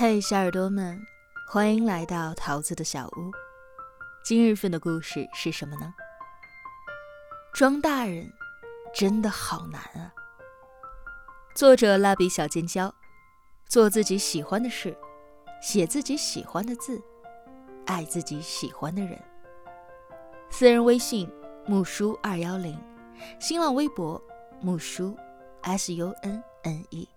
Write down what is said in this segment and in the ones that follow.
嘿，小耳朵们，欢迎来到桃子的小屋。今日份的故事是什么呢？装大人真的好难啊！作者蜡笔小尖椒，做自己喜欢的事，写自己喜欢的字，爱自己喜欢的人。私人微信木叔二幺零，新浪微博木叔 S U N N E。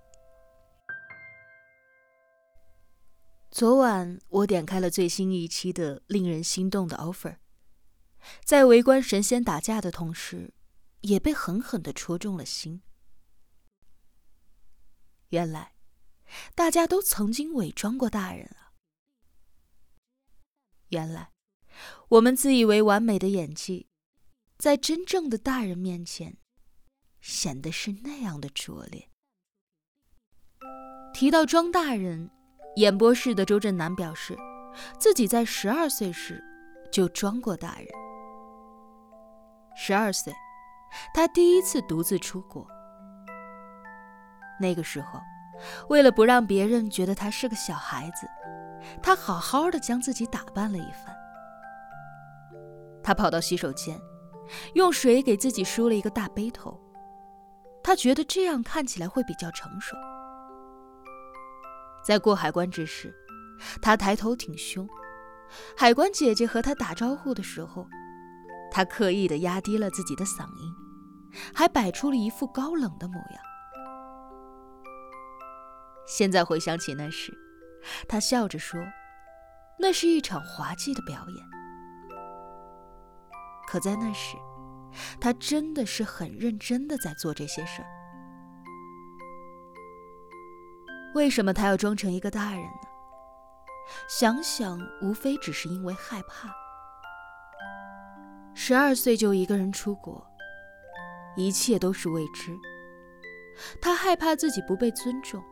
昨晚我点开了最新一期的令人心动的 offer，在围观神仙打架的同时，也被狠狠的戳中了心。原来，大家都曾经伪装过大人啊！原来，我们自以为完美的演技，在真正的大人面前，显得是那样的拙劣。提到装大人。演播室的周震南表示，自己在十二岁时就装过大人。十二岁，他第一次独自出国。那个时候，为了不让别人觉得他是个小孩子，他好好的将自己打扮了一番。他跑到洗手间，用水给自己梳了一个大背头，他觉得这样看起来会比较成熟。在过海关之时，他抬头挺胸。海关姐姐和他打招呼的时候，他刻意的压低了自己的嗓音，还摆出了一副高冷的模样。现在回想起那时，他笑着说：“那是一场滑稽的表演。”可在那时，他真的是很认真的在做这些事儿。为什么他要装成一个大人呢？想想，无非只是因为害怕。十二岁就一个人出国，一切都是未知。他害怕自己不被尊重，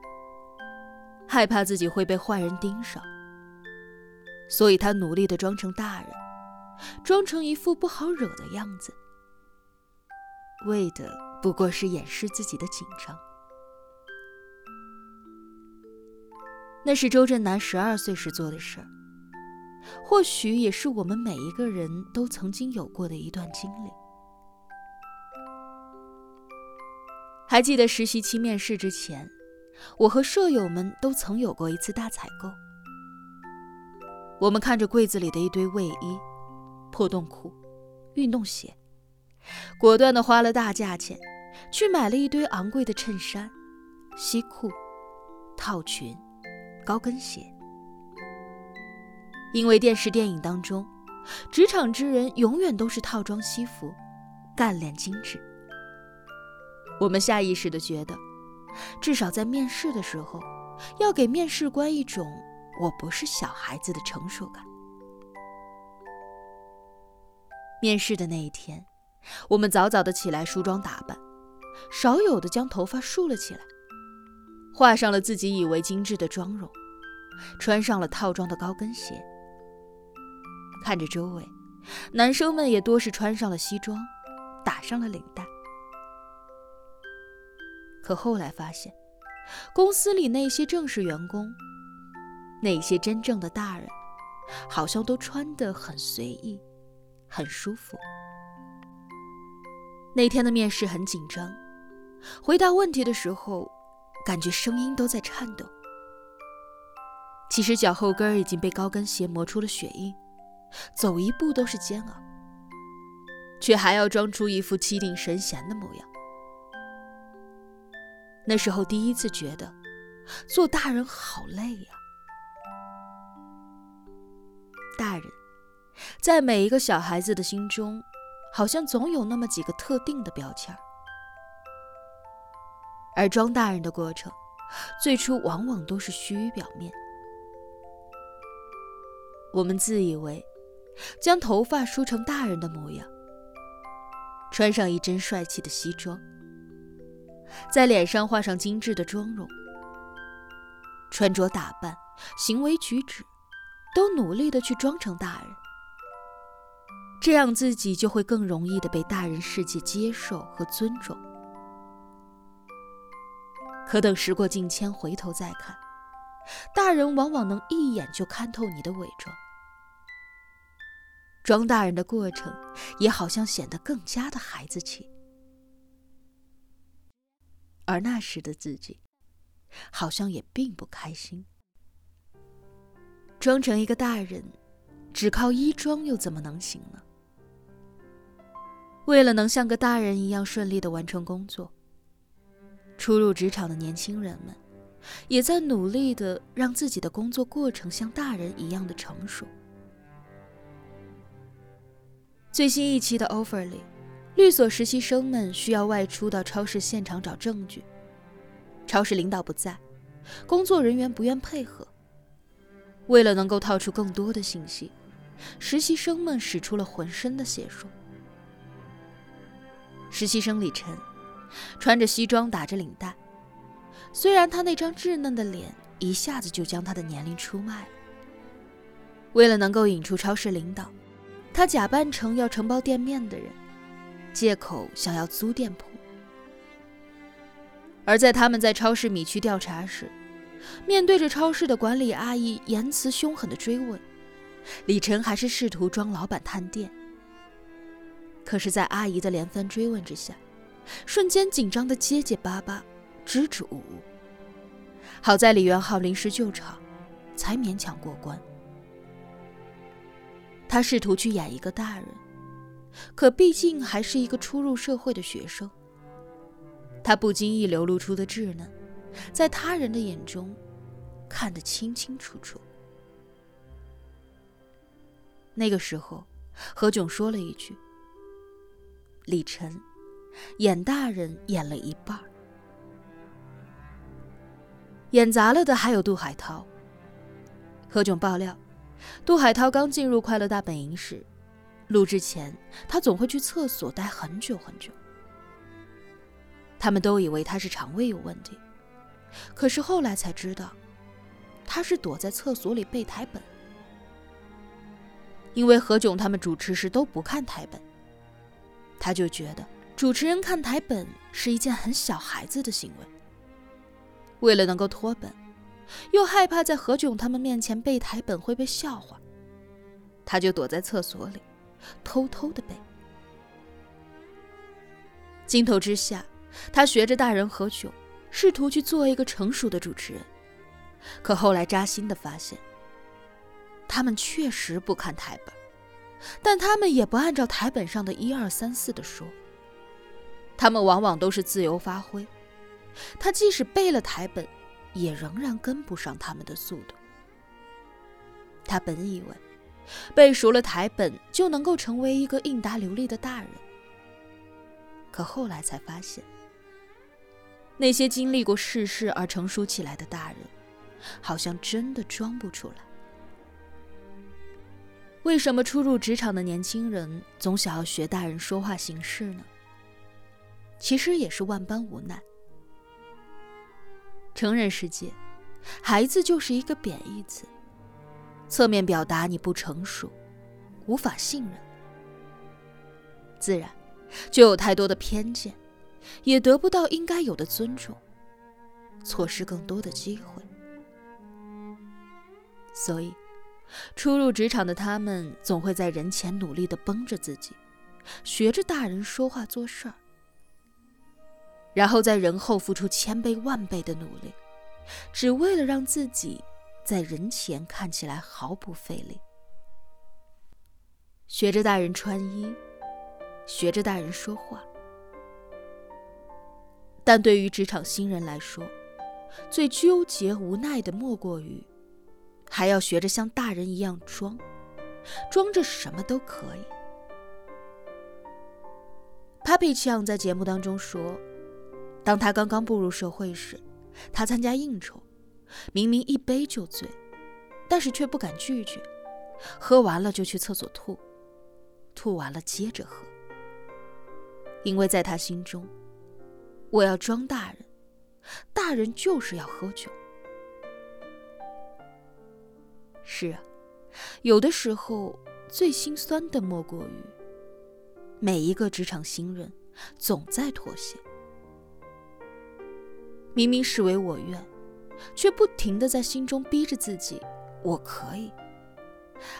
害怕自己会被坏人盯上，所以他努力的装成大人，装成一副不好惹的样子，为的不过是掩饰自己的紧张。那是周震南十二岁时做的事儿，或许也是我们每一个人都曾经有过的一段经历。还记得实习期面试之前，我和舍友们都曾有过一次大采购。我们看着柜子里的一堆卫衣、破洞裤、运动鞋，果断的花了大价钱，去买了一堆昂贵的衬衫、西裤、套裙。高跟鞋，因为电视电影当中，职场之人永远都是套装西服，干练精致。我们下意识的觉得，至少在面试的时候，要给面试官一种我不是小孩子的成熟感。面试的那一天，我们早早的起来梳妆打扮，少有的将头发竖了起来。画上了自己以为精致的妆容，穿上了套装的高跟鞋。看着周围，男生们也多是穿上了西装，打上了领带。可后来发现，公司里那些正式员工，那些真正的大人，好像都穿得很随意，很舒服。那天的面试很紧张，回答问题的时候。感觉声音都在颤抖。其实脚后跟已经被高跟鞋磨出了血印，走一步都是煎熬，却还要装出一副气定神闲的模样。那时候第一次觉得，做大人好累呀。大人，在每一个小孩子的心中，好像总有那么几个特定的标签。而装大人的过程，最初往往都是虚于表面。我们自以为将头发梳成大人的模样，穿上一身帅气的西装，在脸上画上精致的妆容，穿着打扮、行为举止，都努力的去装成大人，这样自己就会更容易的被大人世界接受和尊重。可等时过境迁，回头再看，大人往往能一眼就看透你的伪装。装大人的过程也好像显得更加的孩子气，而那时的自己，好像也并不开心。装成一个大人，只靠衣装又怎么能行呢？为了能像个大人一样顺利的完成工作，初入职场的年轻人们，也在努力的让自己的工作过程像大人一样的成熟。最新一期的 offer 里，律所实习生们需要外出到超市现场找证据。超市领导不在，工作人员不愿配合。为了能够套出更多的信息，实习生们使出了浑身的解数。实习生李晨穿着西装，打着领带。虽然他那张稚嫩的脸一下子就将他的年龄出卖了，为了能够引出超市领导。他假扮成要承包店面的人，借口想要租店铺。而在他们在超市米区调查时，面对着超市的管理阿姨言辞凶狠的追问，李晨还是试图装老板探店。可是，在阿姨的连番追问之下，瞬间紧张的结结巴巴，支支吾吾。好在李元昊临时救场，才勉强过关。他试图去演一个大人，可毕竟还是一个初入社会的学生。他不经意流露出的稚嫩，在他人的眼中看得清清楚楚。那个时候，何炅说了一句：“李晨，演大人演了一半演砸了的还有杜海涛。”何炅爆料。杜海涛刚进入快乐大本营时，录制前他总会去厕所待很久很久。他们都以为他是肠胃有问题，可是后来才知道，他是躲在厕所里背台本。因为何炅他们主持时都不看台本，他就觉得主持人看台本是一件很小孩子的行为。为了能够脱本。又害怕在何炅他们面前背台本会被笑话，他就躲在厕所里，偷偷的背。镜头之下，他学着大人何炅，试图去做一个成熟的主持人。可后来扎心的发现，他们确实不看台本，但他们也不按照台本上的一二三四的说。他们往往都是自由发挥。他即使背了台本。也仍然跟不上他们的速度。他本以为背熟了台本就能够成为一个应答流利的大人，可后来才发现，那些经历过世事而成熟起来的大人，好像真的装不出来。为什么初入职场的年轻人总想要学大人说话行事呢？其实也是万般无奈。成人世界，孩子就是一个贬义词，侧面表达你不成熟，无法信任，自然就有太多的偏见，也得不到应该有的尊重，错失更多的机会。所以，初入职场的他们总会在人前努力的绷着自己，学着大人说话做事儿。然后在人后付出千倍万倍的努力，只为了让自己在人前看起来毫不费力。学着大人穿衣，学着大人说话。但对于职场新人来说，最纠结无奈的莫过于，还要学着像大人一样装，装着什么都可以。Papi 酱在节目当中说。当他刚刚步入社会时，他参加应酬，明明一杯就醉，但是却不敢拒绝，喝完了就去厕所吐，吐完了接着喝，因为在他心中，我要装大人，大人就是要喝酒。是啊，有的时候最心酸的莫过于，每一个职场新人总在妥协。明明是为我愿，却不停的在心中逼着自己：“我可以。”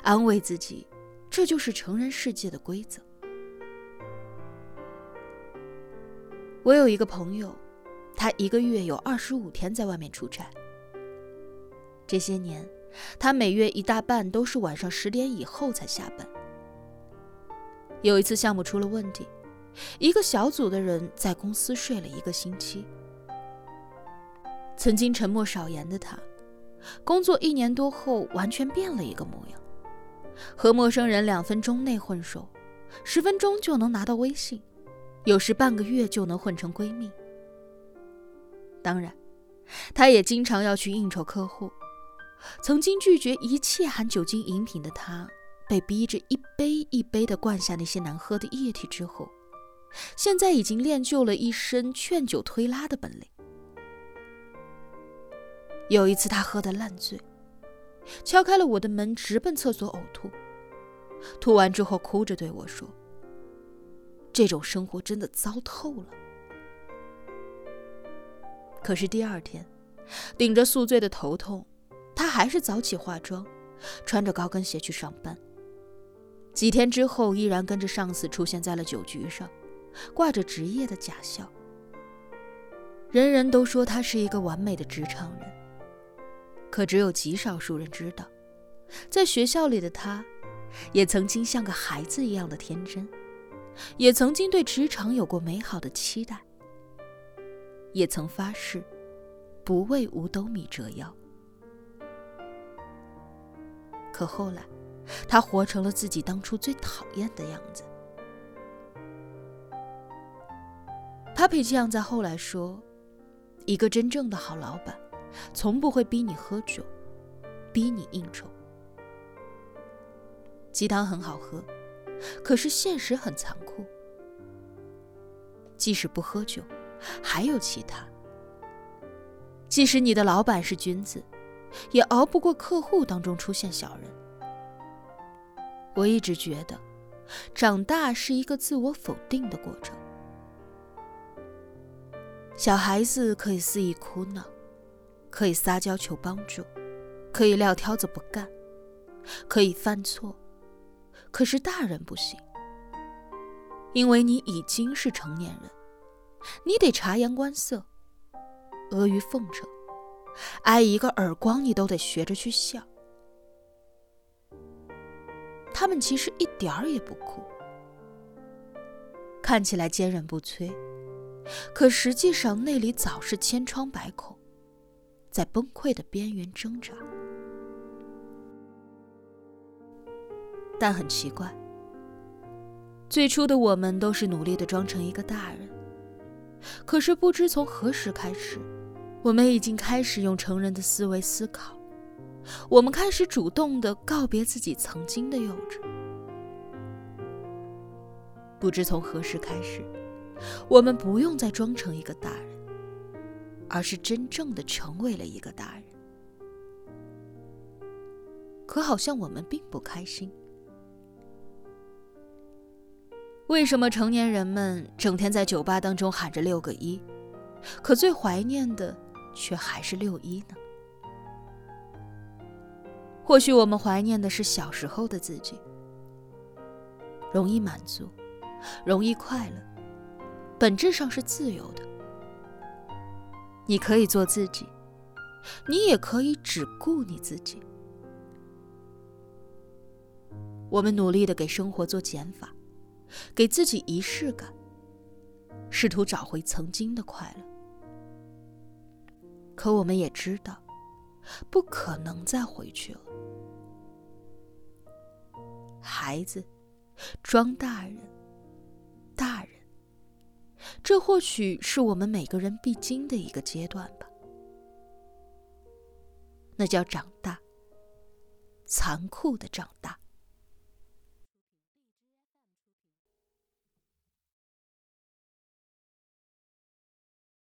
安慰自己，这就是成人世界的规则。我有一个朋友，他一个月有二十五天在外面出差。这些年，他每月一大半都是晚上十点以后才下班。有一次项目出了问题，一个小组的人在公司睡了一个星期。曾经沉默少言的他，工作一年多后完全变了一个模样，和陌生人两分钟内混熟，十分钟就能拿到微信，有时半个月就能混成闺蜜。当然，他也经常要去应酬客户。曾经拒绝一切含酒精饮品的他，被逼着一杯一杯地灌下那些难喝的液体之后，现在已经练就了一身劝酒推拉的本领。有一次，他喝得烂醉，敲开了我的门，直奔厕所呕吐。吐完之后，哭着对我说：“这种生活真的糟透了。”可是第二天，顶着宿醉的头痛，他还是早起化妆，穿着高跟鞋去上班。几天之后，依然跟着上司出现在了酒局上，挂着职业的假笑。人人都说他是一个完美的职场人。可只有极少数人知道，在学校里的他，也曾经像个孩子一样的天真，也曾经对职场有过美好的期待，也曾发誓不为五斗米折腰。可后来，他活成了自己当初最讨厌的样子。Papi 酱在后来说：“一个真正的好老板。”从不会逼你喝酒，逼你应酬。鸡汤很好喝，可是现实很残酷。即使不喝酒，还有其他。即使你的老板是君子，也熬不过客户当中出现小人。我一直觉得，长大是一个自我否定的过程。小孩子可以肆意哭闹。可以撒娇求帮助，可以撂挑子不干，可以犯错，可是大人不行，因为你已经是成年人，你得察言观色，阿谀奉承，挨一个耳光你都得学着去笑。他们其实一点儿也不酷，看起来坚韧不摧，可实际上内里早是千疮百孔。在崩溃的边缘挣扎，但很奇怪，最初的我们都是努力的装成一个大人，可是不知从何时开始，我们已经开始用成人的思维思考，我们开始主动的告别自己曾经的幼稚。不知从何时开始，我们不用再装成一个大人。而是真正的成为了一个大人，可好像我们并不开心。为什么成年人们整天在酒吧当中喊着六个一，可最怀念的却还是六一呢？或许我们怀念的是小时候的自己，容易满足，容易快乐，本质上是自由的。你可以做自己，你也可以只顾你自己。我们努力的给生活做减法，给自己仪式感，试图找回曾经的快乐。可我们也知道，不可能再回去了。孩子，装大人，大人。这或许是我们每个人必经的一个阶段吧，那叫长大，残酷的长大。